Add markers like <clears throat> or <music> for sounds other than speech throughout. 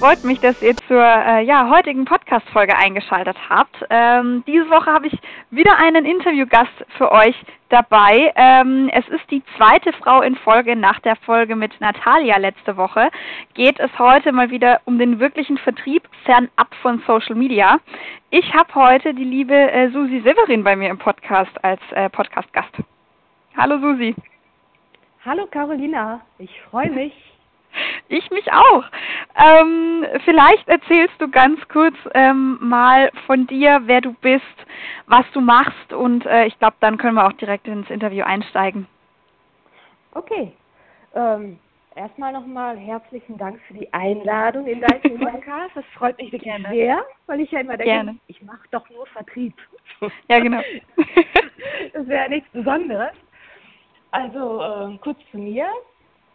freut mich, dass ihr zur äh, ja, heutigen Podcast-Folge eingeschaltet habt. Ähm, diese Woche habe ich wieder einen Interviewgast für euch dabei. Ähm, es ist die zweite Frau in Folge nach der Folge mit Natalia letzte Woche. Geht es heute mal wieder um den wirklichen Vertrieb fernab von Social Media. Ich habe heute die liebe äh, Susi Severin bei mir im Podcast als äh, Podcast-Gast. Hallo Susi. Hallo Carolina, ich freue mich. Ich mich auch. Ähm, vielleicht erzählst du ganz kurz ähm, mal von dir, wer du bist, was du machst und äh, ich glaube, dann können wir auch direkt ins Interview einsteigen. Okay. Ähm, erstmal nochmal herzlichen Dank für die Einladung in deinen <laughs> Podcast. Das freut mich wirklich Gerne. sehr, weil ich ja immer denke, Gerne. ich mache doch nur Vertrieb. Ja, genau. <laughs> das wäre ja nichts Besonderes. Also äh, kurz zu mir,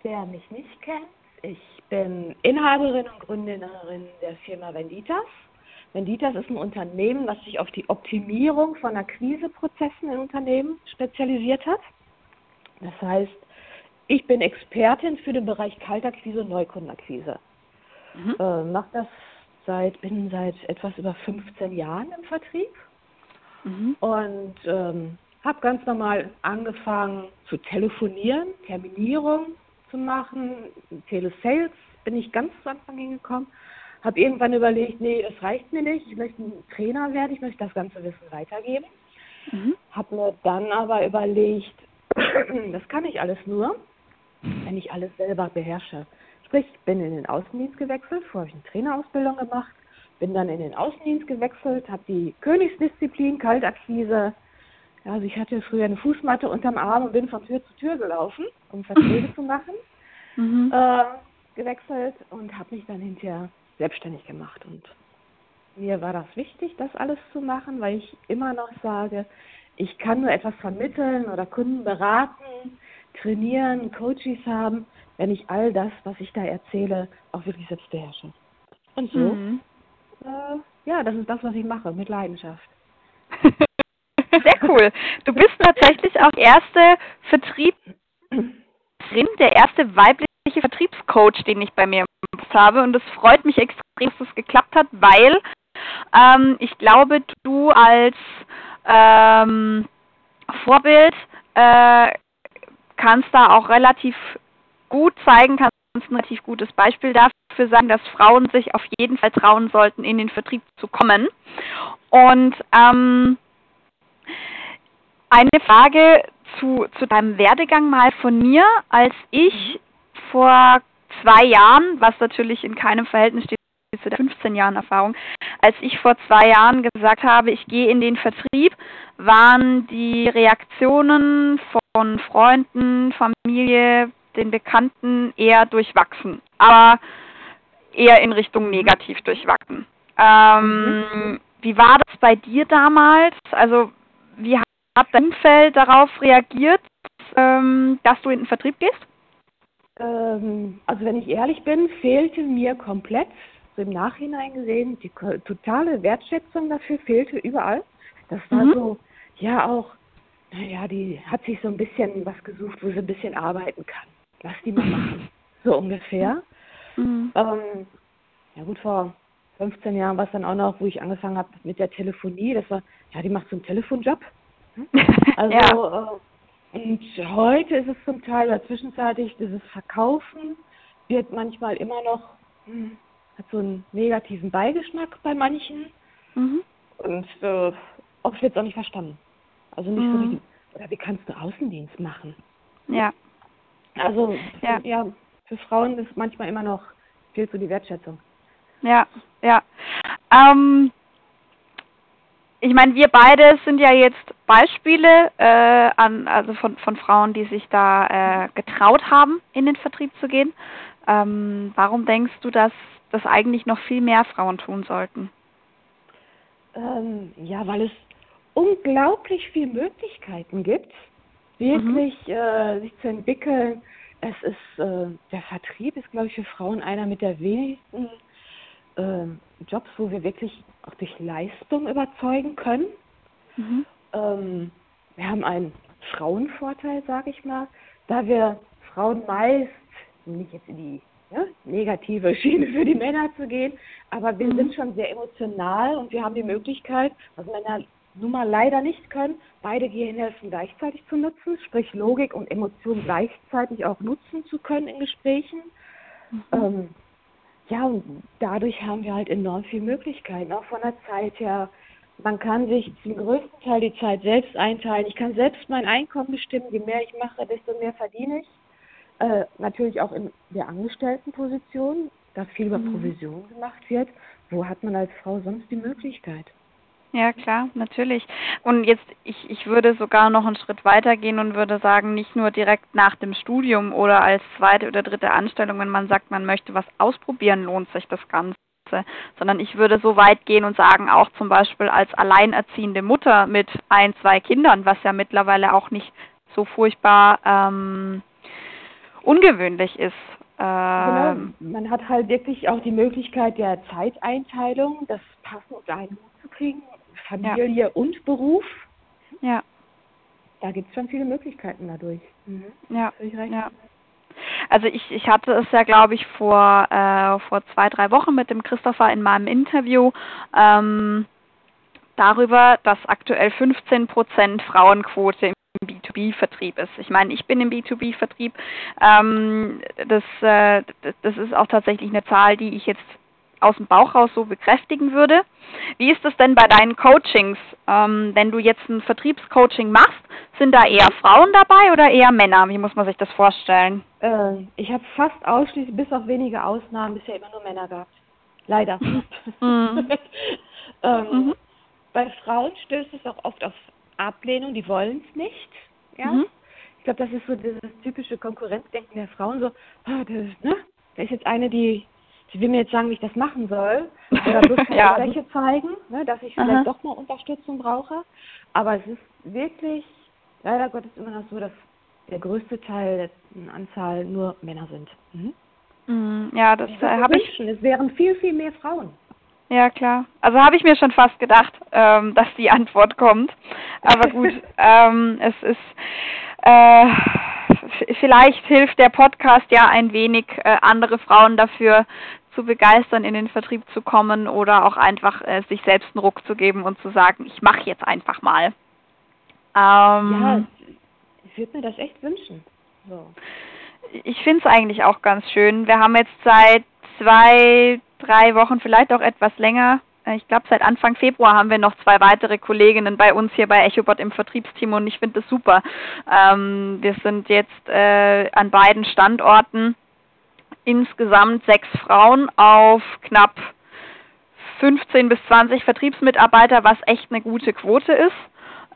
wer mich nicht kennt. Ich bin Inhaberin und Gründerin der Firma Venditas. Venditas ist ein Unternehmen, das sich auf die Optimierung von Akquiseprozessen in Unternehmen spezialisiert hat. Das heißt, ich bin Expertin für den Bereich Kaltakquise und Neukundenakquise. Mhm. Äh, mache das seit, bin seit etwas über 15 Jahren im Vertrieb mhm. und ähm, habe ganz normal angefangen zu telefonieren, Terminierung zu machen, Telesales bin ich ganz zu Anfang hingekommen. Habe irgendwann überlegt, nee, das reicht mir nicht. Ich möchte ein Trainer werden, ich möchte das ganze Wissen weitergeben. Mhm. Habe mir dann aber überlegt, <clears throat> das kann ich alles nur, wenn ich alles selber beherrsche. Sprich, ich bin in den Außendienst gewechselt, vorher habe ich eine Trainerausbildung gemacht, bin dann in den Außendienst gewechselt, habe die Königsdisziplin, Kaltakquise, also ich hatte früher eine Fußmatte unterm Arm und bin von Tür zu Tür gelaufen, um Verträge zu machen. Mhm. Äh, gewechselt und habe mich dann hinterher selbstständig gemacht. Und mir war das wichtig, das alles zu machen, weil ich immer noch sage, ich kann nur etwas vermitteln oder Kunden beraten, trainieren, Coaches haben, wenn ich all das, was ich da erzähle, auch wirklich selbst beherrsche. Und so, mhm. äh, ja, das ist das, was ich mache, mit Leidenschaft. <laughs> Sehr cool. Du bist tatsächlich auch erste Vertrieblerin, der erste weibliche Vertriebscoach, den ich bei mir habe. Und es freut mich extrem, dass es geklappt hat, weil ähm, ich glaube, du als ähm, Vorbild äh, kannst da auch relativ gut zeigen, kannst ein relativ gutes Beispiel dafür sagen, dass Frauen sich auf jeden Fall trauen sollten, in den Vertrieb zu kommen. Und ähm, eine Frage zu, zu deinem Werdegang mal von mir, als ich vor zwei Jahren, was natürlich in keinem Verhältnis steht zu der 15 Jahren Erfahrung, als ich vor zwei Jahren gesagt habe, ich gehe in den Vertrieb, waren die Reaktionen von Freunden, Familie, den Bekannten eher durchwachsen, aber eher in Richtung negativ durchwachsen. Ähm, mhm. Wie war das bei dir damals? Also wie hat dein Umfeld darauf reagiert, ähm, dass du in den Vertrieb gehst? Ähm, also wenn ich ehrlich bin, fehlte mir komplett, so im Nachhinein gesehen, die totale Wertschätzung dafür fehlte überall. Das war mhm. so, ja auch, naja, die hat sich so ein bisschen was gesucht, wo sie ein bisschen arbeiten kann. Lass die mal machen. <laughs> So ungefähr. Mhm. Ähm, ja gut, vor 15 Jahren war es dann auch noch, wo ich angefangen habe mit der Telefonie. Das war, ja, die macht so einen Telefonjob. <laughs> Also, ja. Äh, und heute ist es zum Teil, oder zwischenzeitlich, dieses Verkaufen wird manchmal immer noch, hm, hat so einen negativen Beigeschmack bei manchen. Mhm. Und äh, oft wird es auch nicht verstanden. Also nicht mhm. so wie, oder wie kannst du Außendienst machen? Ja. Also, ja. ja, für Frauen ist manchmal immer noch viel zu die Wertschätzung. Ja, ja. Ähm, ich meine, wir beide sind ja jetzt Beispiele äh, an, also von, von Frauen, die sich da äh, getraut haben, in den Vertrieb zu gehen. Ähm, warum denkst du, dass das eigentlich noch viel mehr Frauen tun sollten? Ähm, ja, weil es unglaublich viele Möglichkeiten gibt, wirklich mhm. äh, sich zu entwickeln. Es ist äh, der Vertrieb ist, glaube ich, für Frauen einer mit der wenigsten äh, Jobs, wo wir wirklich auch durch Leistung überzeugen können. Mhm. Ähm, wir haben einen Frauenvorteil, sage ich mal, da wir Frauen meist nicht jetzt in die ne, negative Schiene für die Männer zu gehen. Aber wir Mhm. sind schon sehr emotional und wir haben die Möglichkeit, was Männer nun mal leider nicht können, beide Gehirnhälften gleichzeitig zu nutzen, sprich Logik und Emotion gleichzeitig auch nutzen zu können in Gesprächen. Ähm, ja, und dadurch haben wir halt enorm viele Möglichkeiten, auch von der Zeit her. Man kann sich zum größten Teil die Zeit selbst einteilen. Ich kann selbst mein Einkommen bestimmen. Je mehr ich mache, desto mehr verdiene ich. Äh, natürlich auch in der Angestelltenposition, da viel über Mhm. Provision gemacht wird. Wo hat man als Frau sonst die Möglichkeit? Ja, klar, natürlich. Und jetzt, ich, ich würde sogar noch einen Schritt weiter gehen und würde sagen, nicht nur direkt nach dem Studium oder als zweite oder dritte Anstellung, wenn man sagt, man möchte was ausprobieren, lohnt sich das Ganze. Sondern ich würde so weit gehen und sagen, auch zum Beispiel als alleinerziehende Mutter mit ein, zwei Kindern, was ja mittlerweile auch nicht so furchtbar ähm, ungewöhnlich ist. Genau, Ähm, man hat halt wirklich auch die Möglichkeit der Zeiteinteilung, das passend unter einen Hut zu kriegen, Familie und Beruf. ja, Da gibt es schon viele Möglichkeiten dadurch. Mhm. ja, ja. Also ich, ich hatte es ja, glaube ich, vor, äh, vor zwei, drei Wochen mit dem Christopher in meinem Interview ähm, darüber, dass aktuell 15 Prozent Frauenquote im B2B-Vertrieb ist. Ich meine, ich bin im B2B-Vertrieb. Ähm, das, äh, das- das ist auch tatsächlich eine Zahl, die ich jetzt aus dem Bauch raus so bekräftigen würde. Wie ist es denn bei deinen Coachings? Ähm, wenn du jetzt ein Vertriebscoaching machst, sind da eher Frauen dabei oder eher Männer? Wie muss man sich das vorstellen? Äh, ich habe fast ausschließlich, bis auf wenige Ausnahmen, bisher immer nur Männer gehabt. Leider. <laughs> Mhm. ähm, Mhm. Bei Frauen stößt es auch oft auf Ablehnung, die wollen es nicht. Ja? Mhm. Ich glaube, das ist so dieses typische Konkurrenzdenken der Frauen, so, ah, das, ne? da ist jetzt eine, die, die will mir jetzt sagen, wie ich das machen soll. Oder bloß keine Ja. Schwäche zeigen, ne? dass ich Aha. vielleicht doch mal Unterstützung brauche. Aber es ist wirklich, leider Gottes, immer noch so, dass der größte Teil der Anzahl nur Männer sind. Mhm. Mhm. Ja, das äh, habe ich. wünschen, es wären viel, viel mehr Frauen. Ja, klar. Also habe ich mir schon fast gedacht, ähm, dass die Antwort kommt. Aber <laughs> gut, ähm, es ist äh, vielleicht hilft der Podcast ja ein wenig, äh, andere Frauen dafür zu begeistern, in den Vertrieb zu kommen oder auch einfach äh, sich selbst einen Ruck zu geben und zu sagen, ich mache jetzt einfach mal. Ähm, Ja, ich würde mir das echt wünschen. So. ich finde es eigentlich auch ganz schön. Wir haben jetzt seit zwei, drei Wochen, vielleicht auch etwas länger, ich glaube seit Anfang Februar haben wir noch zwei weitere Kolleginnen bei uns hier bei EchoBot im Vertriebsteam und ich finde das super. Ähm, wir sind jetzt äh, an beiden Standorten insgesamt sechs Frauen auf knapp 15 bis 20 Vertriebsmitarbeiter, was echt eine gute Quote ist.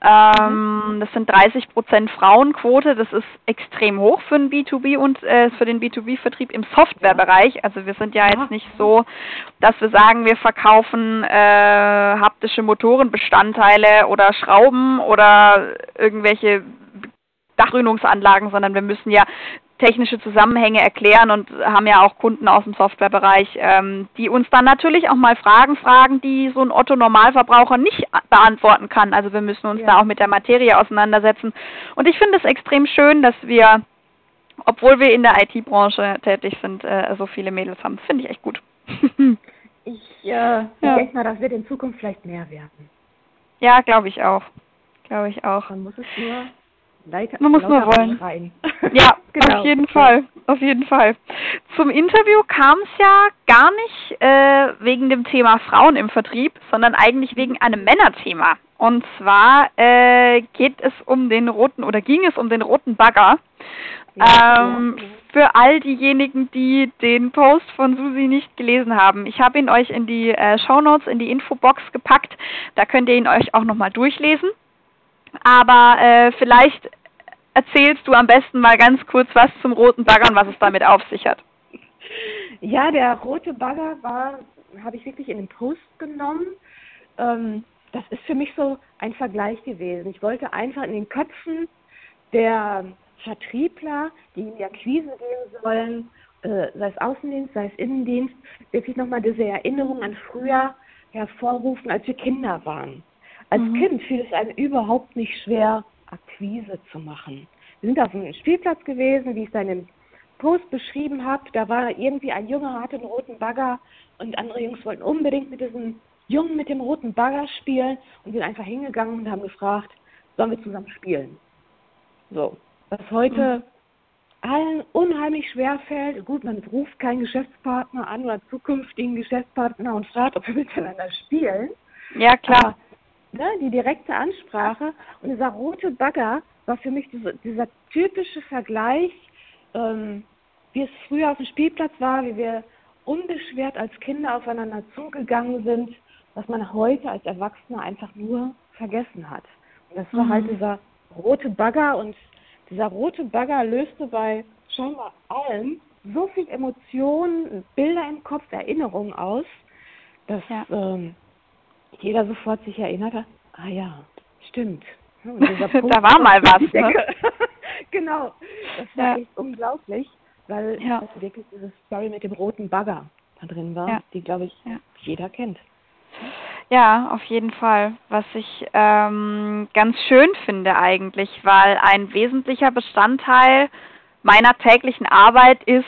Ähm, das sind 30 Prozent Frauenquote. Das ist extrem hoch für den B2B und äh, für den B2B-Vertrieb im Softwarebereich. Also wir sind ja Ja. jetzt nicht so, dass wir sagen, wir verkaufen äh, haptische Motorenbestandteile oder Schrauben oder irgendwelche Dachrühnungsanlagen, sondern wir müssen ja technische Zusammenhänge erklären und haben ja auch Kunden aus dem Softwarebereich, ähm, die uns dann natürlich auch mal Fragen fragen, die so ein Otto Normalverbraucher nicht beantworten kann. Also wir müssen uns Ja. da auch mit der Materie auseinandersetzen. Und ich finde es extrem schön, dass wir, obwohl wir in der IT-Branche tätig sind, äh, so viele Mädels haben. Das finde ich echt gut. <laughs> Ich, äh, Ja. denke mal, das wird in Zukunft vielleicht mehr werden. ja, glaube ich auch. Glaube ich auch. Man muss es nur leiter, Man muss nur wollen. schreien. <laughs> Ja, genau. auf jeden Fall, auf jeden Fall. Zum Interview kam es ja gar nicht äh, wegen dem Thema Frauen im Vertrieb, sondern eigentlich wegen einem Männerthema. Und zwar äh, geht es um den roten oder ging es um den roten Bagger. Ähm. Für all diejenigen, die den Post von Susi nicht gelesen haben, ich habe ihn euch in die äh, Show Notes, in die Infobox gepackt. Da könnt ihr ihn euch auch nochmal durchlesen. Aber äh, vielleicht erzählst du am besten mal ganz kurz was zum roten Bagger und was es damit auf sich hat. Ja, der rote Bagger war, habe ich wirklich in den Post genommen. Ähm, das ist für mich so ein Vergleich gewesen. Ich wollte einfach in den Köpfen der Vertriebler, die in die Akquise gehen sollen, äh, sei es Außendienst, sei es Innendienst, wirklich nochmal diese Erinnerung an früher hervorrufen, als wir Kinder waren. Als Mhm. Kind fiel es einem überhaupt nicht schwer, Akquise zu machen. Wir sind auf einem Spielplatz gewesen, wie es dann im Post beschrieben habe, da war irgendwie ein Junge, hatte einen roten Bagger und andere Jungs wollten unbedingt mit diesem Jungen mit dem roten Bagger spielen und sind einfach hingegangen und haben gefragt, sollen wir zusammen spielen? So, was heute mhm. allen unheimlich schwer fällt. Gut, man ruft keinen Geschäftspartner an oder zukünftigen Geschäftspartner und fragt, ob wir miteinander spielen. Ja, klar. Aber, ne, die direkte Ansprache und dieser rote Bagger war für mich diese, dieser typische Vergleich, ähm, wie es früher auf dem Spielplatz war, wie wir unbeschwert als Kinder aufeinander zugegangen sind, was man heute als Erwachsener einfach nur vergessen hat. Und das war halt mhm. halt dieser rote Bagger und dieser rote Bagger löste bei scheinbar allen so viel Emotionen, Bilder im Kopf, Erinnerungen aus, dass ja. ähm, jeder sofort sich erinnert hat, ah ja, stimmt. <laughs> Da war mal was. Ne? <laughs> genau, das war ja. echt unglaublich, weil ja. das wirklich diese Story mit dem roten Bagger da drin war, ja. die, glaube ich, jeder kennt. Ja, auf jeden Fall. Was ich ähm, ganz schön finde eigentlich, weil ein wesentlicher Bestandteil meiner täglichen Arbeit ist,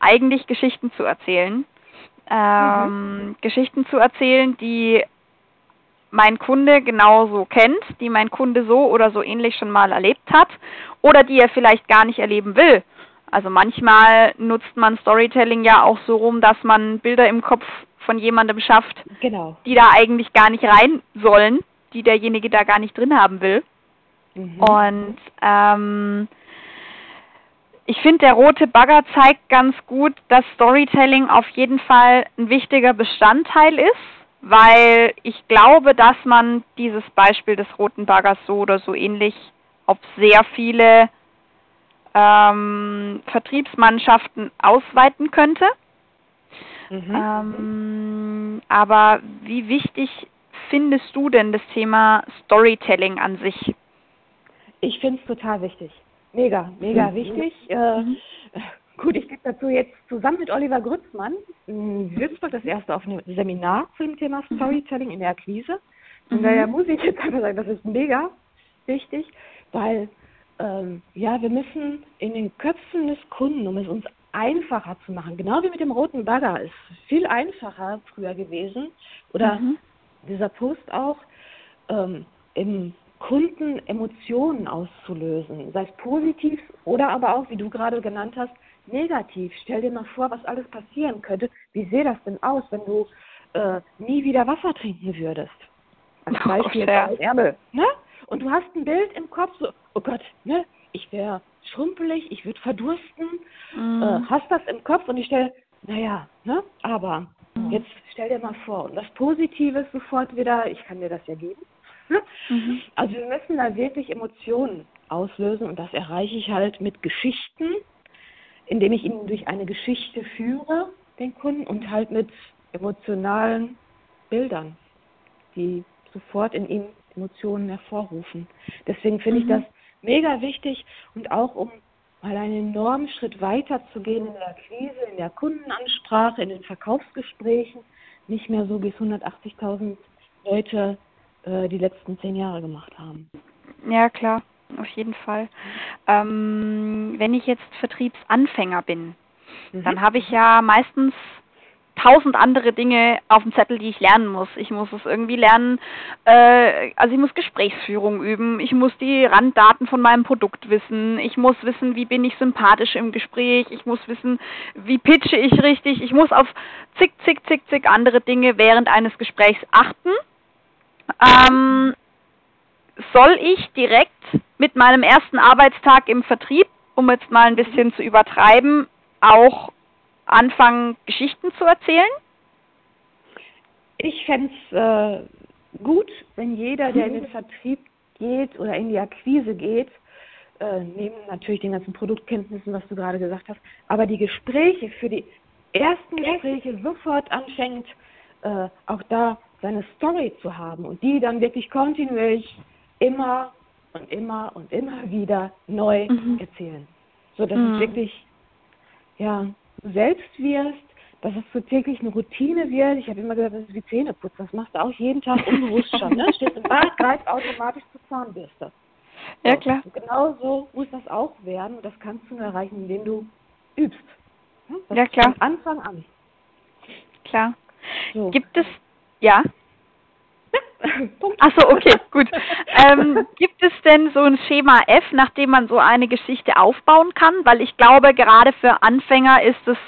eigentlich Geschichten zu erzählen. Ähm, mhm. Geschichten zu erzählen, die mein Kunde genauso kennt, die mein Kunde so oder so ähnlich schon mal erlebt hat oder die er vielleicht gar nicht erleben will. Also manchmal nutzt man Storytelling ja auch so rum, dass man Bilder im Kopf von jemandem schafft, genau. die da eigentlich gar nicht rein sollen, die derjenige da gar nicht drin haben will. Mhm. Und ähm, ich finde, der rote Bagger zeigt ganz gut, dass Storytelling auf jeden Fall ein wichtiger Bestandteil ist, weil ich glaube, dass man dieses Beispiel des roten Baggers so oder so ähnlich auf sehr viele ähm, Vertriebsmannschaften ausweiten könnte. Mhm. Ähm, aber wie wichtig findest du denn das Thema Storytelling an sich? Ich finde es total wichtig. Mega, mega mhm. wichtig. Äh, mhm. Gut, ich gebe dazu jetzt zusammen mit Oliver Grützmann in Würzburg das erste offene Seminar zu dem Thema mhm. Storytelling in der Akquise. Und mhm. daher muss ich jetzt einfach sagen, das ist mega wichtig, weil ähm, ja, wir müssen in den Köpfen des Kunden, um es uns einfacher zu machen. Genau wie mit dem roten Bagger ist viel einfacher früher gewesen. Oder mhm. dieser Post auch, ähm, im Kunden Emotionen auszulösen, sei es positiv oder aber auch, wie du gerade genannt hast, negativ. Stell dir mal vor, was alles passieren könnte. Wie sähe das denn aus, wenn du äh, nie wieder Wasser trinken würdest? Als <laughs> Beispiel oh, Ärmel. Ne? Und du hast ein Bild im Kopf, so, oh Gott, ne? ich wäre schrumpelig, ich würde verdursten, mhm. äh, hast das im Kopf und ich stelle, naja, ne, aber mhm. jetzt stell dir mal vor, und das Positive ist sofort wieder, ich kann dir das ja geben. <laughs> Ne? Mhm. Also wir müssen da wirklich Emotionen auslösen und das erreiche ich halt mit Geschichten, indem ich ihn durch eine Geschichte führe, den Kunden, und halt mit emotionalen Bildern, die sofort in ihm Emotionen hervorrufen. Deswegen finde mhm. ich das mega wichtig und auch um mal einen enormen Schritt weiter zu gehen in der Akquise, in der Kundenansprache, in den Verkaufsgesprächen, nicht mehr so wie es 180.000 Leute äh, die letzten zehn Jahre gemacht haben. Ja, klar, auf jeden Fall. Ähm, wenn ich jetzt Vertriebsanfänger bin, mhm. dann habe ich ja meistens tausend andere Dinge auf dem Zettel, die ich lernen muss. Ich muss es irgendwie lernen, äh, also ich muss Gesprächsführung üben, ich muss die Randdaten von meinem Produkt wissen, ich muss wissen, wie bin ich sympathisch im Gespräch, ich muss wissen, wie pitche ich richtig, ich muss auf zig, zig, zig, zig andere Dinge während eines Gesprächs achten. Ähm, soll ich direkt mit meinem ersten Arbeitstag im Vertrieb, um jetzt mal ein bisschen zu übertreiben, auch anfangen, Geschichten zu erzählen? Ich fände es äh, gut, wenn jeder, der in den Vertrieb geht oder in die Akquise geht, äh, neben natürlich den ganzen Produktkenntnissen, was du gerade gesagt hast, aber die Gespräche für die ersten Gespräche sofort anfängt, äh, auch da seine Story zu haben und die dann wirklich kontinuierlich immer und immer und immer wieder neu mhm. erzählen. So dass mhm. es wirklich ja selbst wirst, dass es zur täglichen Routine wird. Ich habe immer gesagt, das ist wie Zähneputz. Das machst du auch jeden Tag unbewusst schon. Ne? Stehst im Bad, greifst automatisch zur Zahnbürste. Ja, klar. Und genau so muss das auch werden. Und das kannst du nur erreichen, indem du übst. Das ja, klar. Von Anfang an. Klar. So. Gibt es, ja? <laughs> Ach so, okay, gut. Ähm, gibt es denn so ein Schema F, nach dem man so eine Geschichte aufbauen kann? Weil ich glaube, gerade für Anfänger ist es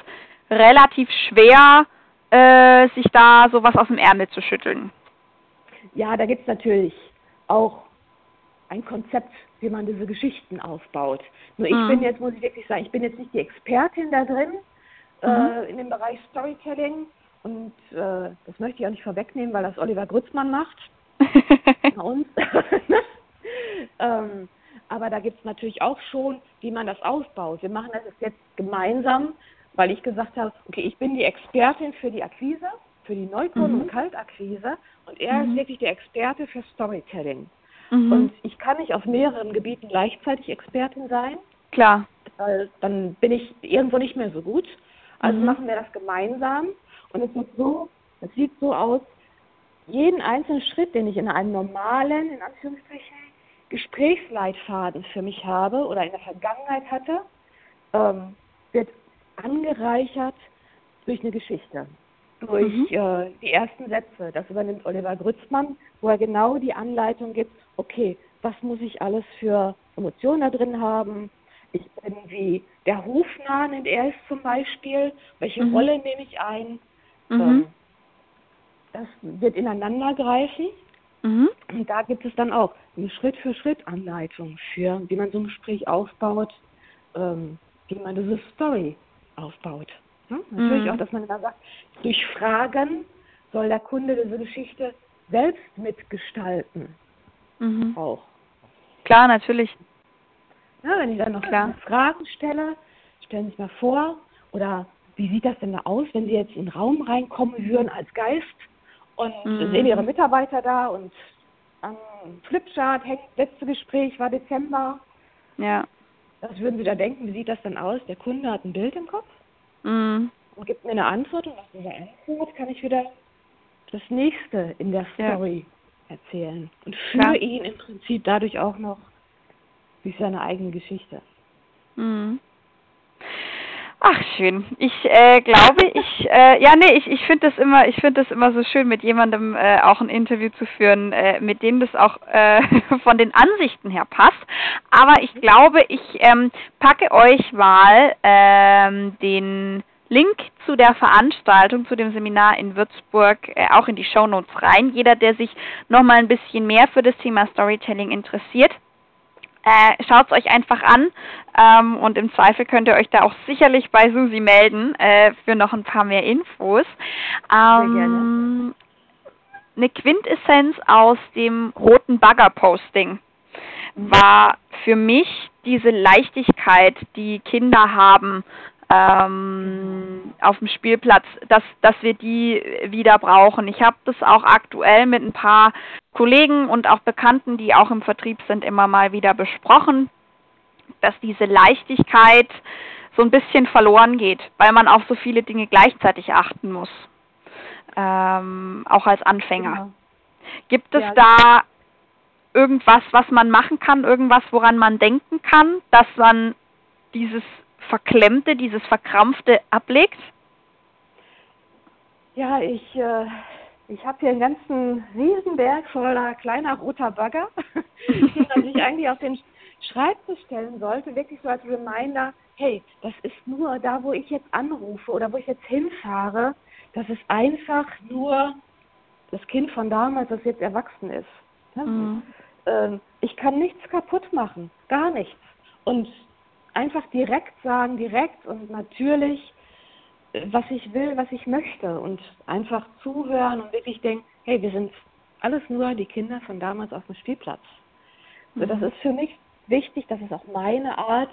relativ schwer, äh, sich da sowas aus dem Ärmel zu schütteln. Ja, da gibt es natürlich auch ein Konzept, wie man diese Geschichten aufbaut. Nur ich mhm. bin jetzt, muss ich wirklich sagen, ich bin jetzt nicht die Expertin da drin, mhm. äh, in dem Bereich Storytelling. Und äh, das möchte ich auch nicht vorwegnehmen, weil das Oliver Grützmann macht. <laughs> bei uns. <laughs> ähm, aber da gibt es natürlich auch schon, wie man das aufbaut. Wir machen das jetzt gemeinsam, weil ich gesagt habe, okay, ich bin die Expertin für die Akquise, für die Neukunden- mhm. und Kaltakquise und er mhm. ist wirklich der Experte für Storytelling. Mhm. Und ich kann nicht auf mehreren Gebieten gleichzeitig Expertin sein. Klar. Weil dann bin ich irgendwo nicht mehr so gut. Also mhm. machen wir das gemeinsam. Und es wird so, es sieht so aus, jeden einzelnen Schritt, den ich in einem normalen, in Anführungsstrichen, Gesprächsleitfaden für mich habe oder in der Vergangenheit hatte, ähm, wird angereichert durch eine Geschichte, durch mhm. äh, die ersten Sätze. Das übernimmt Oliver Grützmann, wo er genau die Anleitung gibt, okay, was muss ich alles für Emotionen da drin haben? Ich bin wie der Hofnarr nennt er es zum Beispiel. Welche mhm. Rolle nehme ich ein? Mhm. Ähm, das wird ineinander greifen. Mhm. Und da gibt es dann auch eine Schritt-für-Schritt-Anleitung für, wie man so ein Gespräch aufbaut, ähm, wie man diese Story aufbaut. Ja? Natürlich mhm. auch, dass man dann sagt, durch Fragen soll der Kunde diese Geschichte selbst mitgestalten. Mhm. Auch. Klar, natürlich. Ja, wenn ich dann noch Klar. Fragen stelle, stellen Sie sich mal vor, oder wie sieht das denn da aus, wenn Sie jetzt in den Raum reinkommen würden als Geist und mhm. sehen Ihre Mitarbeiter da und am Flipchart letzte Gespräch war Dezember. Ja. Was würden Sie da denken? Wie sieht das dann aus? Der Kunde hat ein Bild im Kopf mhm. und gibt mir eine Antwort und nach dieser Antwort kann ich wieder das nächste in der Story ja. erzählen und führe ihn im Prinzip dadurch auch noch durch seine eigene Geschichte. Mhm. Ach schön. Ich äh, glaube, ich äh, ja nee, ich ich finde das immer ich finde das immer so schön mit jemandem äh, auch ein Interview zu führen, äh, mit dem das auch äh, <laughs> von den Ansichten her passt. Aber ich glaube, ich ähm, packe euch mal ähm, den Link zu der Veranstaltung, zu dem Seminar in Würzburg äh, auch in die Show Notes rein. Jeder, der sich noch mal ein bisschen mehr für das Thema Storytelling interessiert, äh, Schaut es euch einfach an ähm, und im Zweifel könnt ihr euch da auch sicherlich bei Susi melden äh, für noch ein paar mehr Infos. Ähm. Eine Quintessenz aus dem roten Bagger-Posting war für mich diese Leichtigkeit, die Kinder haben, ähm, auf dem Spielplatz, dass, dass wir die wieder brauchen. Ich habe das auch aktuell mit ein paar Kollegen und auch Bekannten, die auch im Vertrieb sind, immer mal wieder besprochen, dass diese Leichtigkeit so ein bisschen verloren geht, weil man auf so viele Dinge gleichzeitig achten muss, ähm, auch als Anfänger. Genau. Gibt es ja. da irgendwas, was man machen kann, irgendwas, woran man denken kann, dass man dieses Verklemmte, dieses Verkrampfte ablegt? Ja, ich, äh, ich habe hier einen ganzen Riesenberg voller kleiner roter Bagger, <laughs> die man sich eigentlich auf den Schreibtisch stellen sollte, wirklich so als Reminder, hey, das ist nur da, wo ich jetzt anrufe oder wo ich jetzt hinfahre, das ist einfach nur das Kind von damals, das jetzt erwachsen ist. Mhm. Ähm, ich kann nichts kaputt machen, gar nichts. Und einfach direkt sagen, direkt und natürlich, was ich will, was ich möchte und einfach zuhören und wirklich denken, hey, wir sind alles nur die Kinder von damals auf dem Spielplatz. Mhm. So, das mhm. ist für mich wichtig, das ist auch meine Art.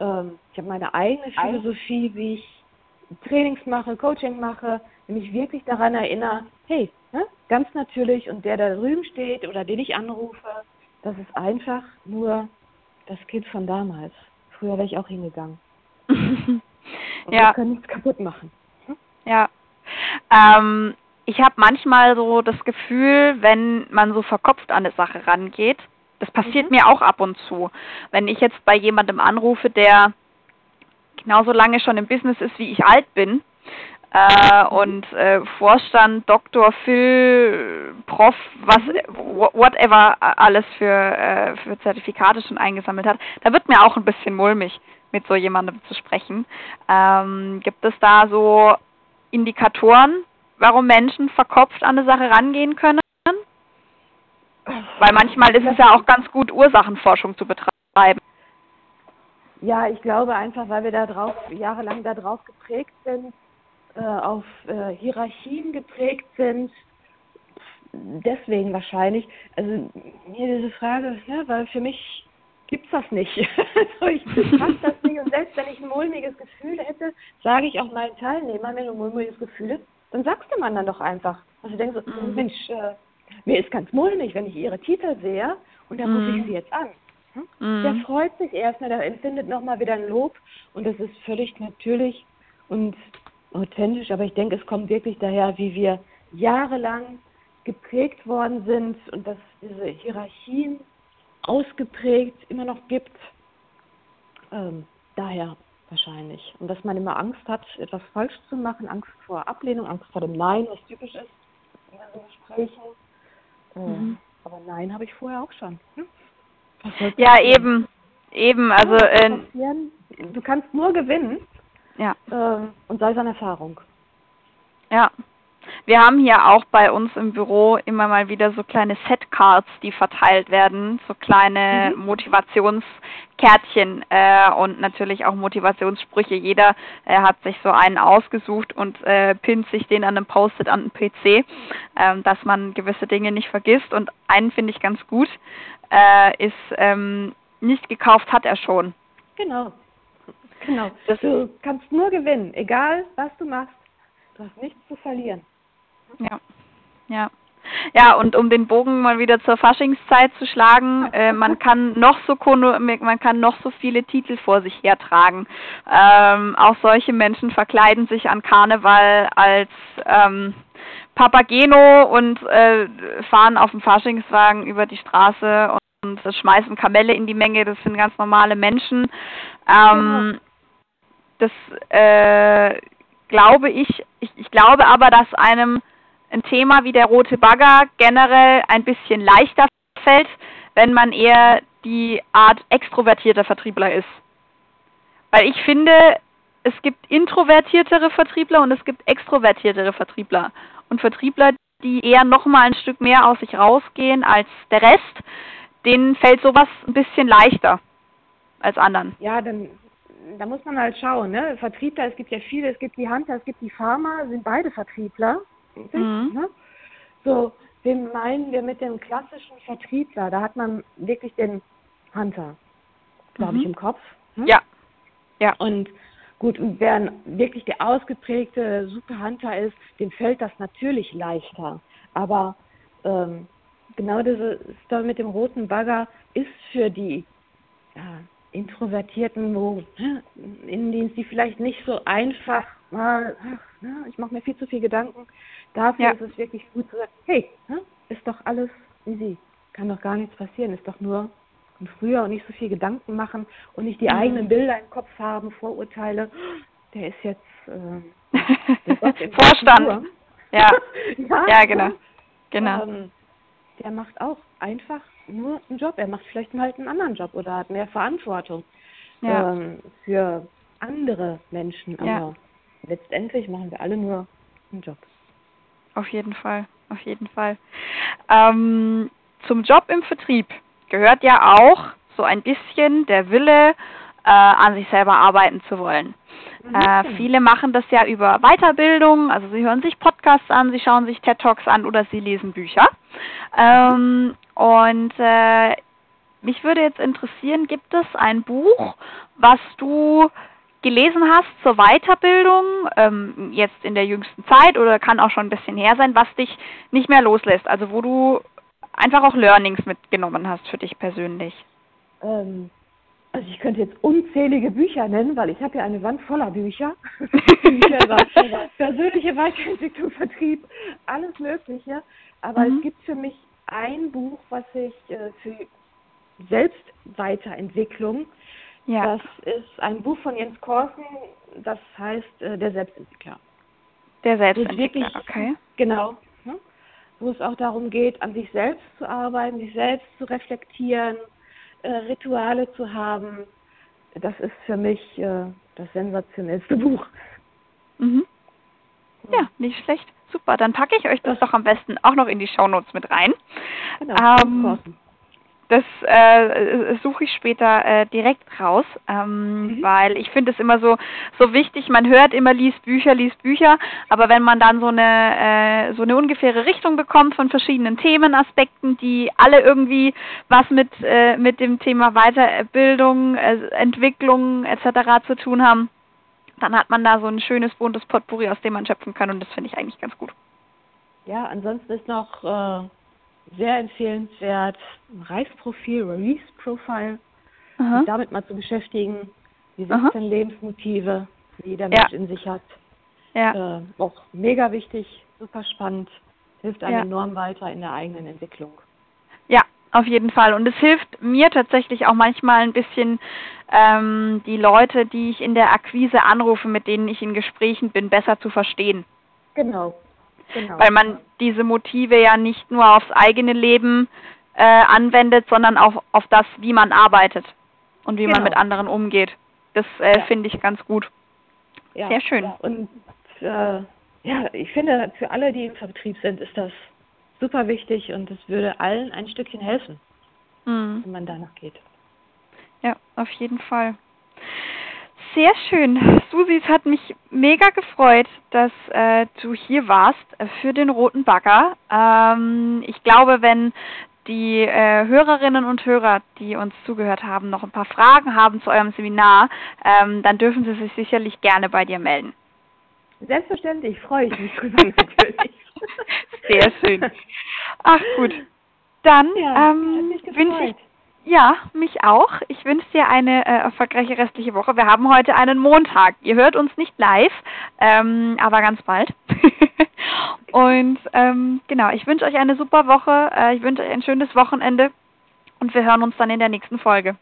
Ähm, ich habe meine eigene Philosophie, wie ich Trainings mache, Coaching mache, nämlich wirklich daran erinnere, hey, ne, ganz natürlich und der, der da drüben steht oder den ich anrufe, das ist einfach nur das Kind von damals. Früher wäre ich auch hingegangen. <laughs> Und ja. Wir können nichts kaputt machen. Hm? Ja. Ähm, ich habe manchmal so das Gefühl, wenn man so verkopft an eine Sache rangeht, das passiert mhm. mir auch ab und zu. Wenn ich jetzt bei jemandem anrufe, der genauso lange schon im Business ist, wie ich alt bin. Äh, und äh, Vorstand, Doktor, Phil, Prof, was, whatever alles für, äh, für Zertifikate schon eingesammelt hat, da wird mir auch ein bisschen mulmig, mit so jemandem zu sprechen. Ähm, gibt es da so Indikatoren, warum Menschen verkopft an eine Sache rangehen können? Weil manchmal ist es ja auch ganz gut, Ursachenforschung zu betreiben. Ja, ich glaube einfach, weil wir da drauf, jahrelang da drauf geprägt sind, äh, auf äh, Hierarchien geprägt sind. Deswegen wahrscheinlich. Also mir diese Frage, ja, weil für mich gibt's das nicht. <laughs> also ich betrachte das nicht und selbst wenn ich ein mulmiges Gefühl hätte, sage ich auch meinen Teilnehmern, wenn du ein mulmiges Gefühl hast, dann sagst du man dann doch einfach. Also denkst so, mhm. Mensch, äh, mir ist ganz mulmig, wenn ich ihre Titel sehe und dann mhm. rufe ich sie jetzt an. Hm? Mhm. Der freut sich erstmal, der empfindet nochmal wieder ein Lob und das ist völlig natürlich und authentisch, aber ich denke, es kommt wirklich daher, wie wir jahrelang geprägt worden sind und dass diese Hierarchien ausgeprägt immer noch gibt. Ähm, daher wahrscheinlich. Und dass man immer Angst hat, etwas falsch zu machen, Angst vor Ablehnung, Angst vor dem Nein, was typisch ist in so Gesprächen. Äh, mhm. Aber Nein habe ich vorher auch schon. Hm? Ja, eben. Eben, also. Äh, du kannst nur gewinnen. Ja. Äh, und sei es an Erfahrung. Ja. Wir haben hier auch bei uns im Büro immer mal wieder so kleine Setcards, die verteilt werden, so kleine mhm. Motivationskärtchen äh, und natürlich auch Motivationssprüche. Jeder äh, hat sich so einen ausgesucht und äh, pinnt sich den an einem Post-it an den PC, äh, dass man gewisse Dinge nicht vergisst. Und einen finde ich ganz gut, äh, ist ähm, nicht gekauft hat er schon. Genau. Genau. Das du kannst nur gewinnen, egal was du machst. Du hast nichts zu verlieren. Ja, ja. Ja, und um den Bogen mal wieder zur Faschingszeit zu schlagen, äh, man kann noch so man kann noch so viele Titel vor sich hertragen. Ähm, auch solche Menschen verkleiden sich an Karneval als ähm, Papageno und äh, fahren auf dem Faschingswagen über die Straße und, und schmeißen Kamelle in die Menge. Das sind ganz normale Menschen. Ähm, das äh, glaube ich, ich, ich glaube aber, dass einem ein Thema wie der rote Bagger generell ein bisschen leichter fällt, wenn man eher die Art extrovertierter Vertriebler ist. Weil ich finde, es gibt introvertiertere Vertriebler und es gibt extrovertiertere Vertriebler. Und Vertriebler, die eher nochmal ein Stück mehr aus sich rausgehen als der Rest, denen fällt sowas ein bisschen leichter als anderen. Ja, dann da muss man halt schauen, ne? Vertriebler, es gibt ja viele, es gibt die Hunter, es gibt die Pharma, sind beide Vertriebler. Mhm. Ne? So, wen meinen wir mit dem klassischen Vertriebler? Da hat man wirklich den Hunter, glaube mhm. ich, im Kopf. Ne? Ja. Ja. Und gut, und wer wirklich der ausgeprägte Superhunter ist, dem fällt das natürlich leichter. Aber ähm, genau diese Story mit dem roten Bagger ist für die ja, Introvertierten, wo ne, Innendienst, die vielleicht nicht so einfach mal, ach, ne, ich mache mir viel zu viel Gedanken, Dafür ja. ist es wirklich gut zu sagen, hey, ne, ist doch alles easy, kann doch gar nichts passieren, ist doch nur und früher und nicht so viel Gedanken machen und nicht die mhm. eigenen Bilder im Kopf haben, Vorurteile. Der ist jetzt <laughs> äh, Vorstand. Ja. <laughs> ja, ja, genau. genau. Ähm, der macht auch einfach nur einen Job. Er macht vielleicht mal einen anderen Job oder hat mehr Verantwortung ja. ähm, für andere Menschen. Aber ja. letztendlich machen wir alle nur einen Job. Auf jeden Fall, auf jeden Fall. Ähm, zum Job im Vertrieb gehört ja auch so ein bisschen der Wille, äh, an sich selber arbeiten zu wollen. Mhm. Äh, viele machen das ja über Weiterbildung, also sie hören sich Podcasts an, sie schauen sich TED Talks an oder sie lesen Bücher. Ähm, und äh, mich würde jetzt interessieren, gibt es ein Buch, was du gelesen hast zur Weiterbildung, ähm, jetzt in der jüngsten Zeit oder kann auch schon ein bisschen her sein, was dich nicht mehr loslässt, also wo du einfach auch Learnings mitgenommen hast für dich persönlich? Ähm, also ich könnte jetzt unzählige Bücher nennen, weil ich habe ja eine Wand voller Bücher. <laughs> Bücher über persönliche Weiterentwicklung, Vertrieb, alles Mögliche. Aber mhm. es gibt für mich ein Buch, was ich äh, für Selbstweiterentwicklung Ja. Das ist ein Buch von Jens Korsen, das heißt äh, Der Selbstentwickler. Der Selbstentwickler, wirklich, okay. Genau. Ne? Wo es auch darum geht, an sich selbst zu arbeiten, sich selbst zu reflektieren, äh, Rituale zu haben. Das ist für mich äh, das sensationellste <laughs> Buch. Mhm. Ja, nicht schlecht. Super, dann packe ich euch das doch am besten auch noch in die Shownotes mit rein. Genau. Ähm, das äh, suche ich später äh, direkt raus, ähm, mhm. weil ich finde es immer so so wichtig. Man hört immer liest Bücher, liest Bücher, aber wenn man dann so eine äh, so eine ungefähre Richtung bekommt von verschiedenen Themenaspekten, die alle irgendwie was mit äh, mit dem Thema Weiterbildung, äh, Entwicklung etc. zu tun haben, dann hat man da so ein schönes buntes Potpourri, aus dem man schöpfen kann und das finde ich eigentlich ganz gut. Ja, ansonsten ist noch äh, sehr empfehlenswert, Reisprofil, Release Profile, sich damit mal zu beschäftigen. Die 17 Aha. Lebensmotive, die jeder Mensch ja. in sich hat. Ja. Äh, auch mega wichtig, super spannend, hilft einem ja. enorm weiter in der eigenen Entwicklung. Ja, auf jeden Fall. Und es hilft mir tatsächlich auch manchmal ein bisschen, ähm, die Leute, die ich in der Akquise anrufe, mit denen ich in Gesprächen bin, besser zu verstehen. Genau. Genau. Weil man diese Motive ja nicht nur aufs eigene Leben äh, anwendet, sondern auch auf das, wie man arbeitet und wie genau. man mit anderen umgeht. Das äh, ja. finde ich ganz gut. Ja. Sehr schön. Ja. Und äh, ja, ich finde, für alle, die im Vertrieb sind, ist das super wichtig und es würde allen ein Stückchen helfen, mhm. wenn man danach geht. Ja, auf jeden Fall. Sehr schön. Susi, es hat mich mega gefreut, dass äh, du hier warst äh, für den Roten Bagger. Ähm, ich glaube, wenn die äh, Hörerinnen und Hörer, die uns zugehört haben, noch ein paar Fragen haben zu eurem Seminar, ähm, dann dürfen sie sich sicherlich gerne bei dir melden. Selbstverständlich, freue ich mich drüber <laughs> natürlich. Sehr schön. Ach gut. Dann ja, ähm, wünsche ich ja, mich auch. Ich wünsche dir eine äh, erfolgreiche restliche Woche. Wir haben heute einen Montag. Ihr hört uns nicht live, ähm, aber ganz bald. <laughs> und ähm, genau, ich wünsche euch eine super Woche. Äh, ich wünsche euch ein schönes Wochenende und wir hören uns dann in der nächsten Folge.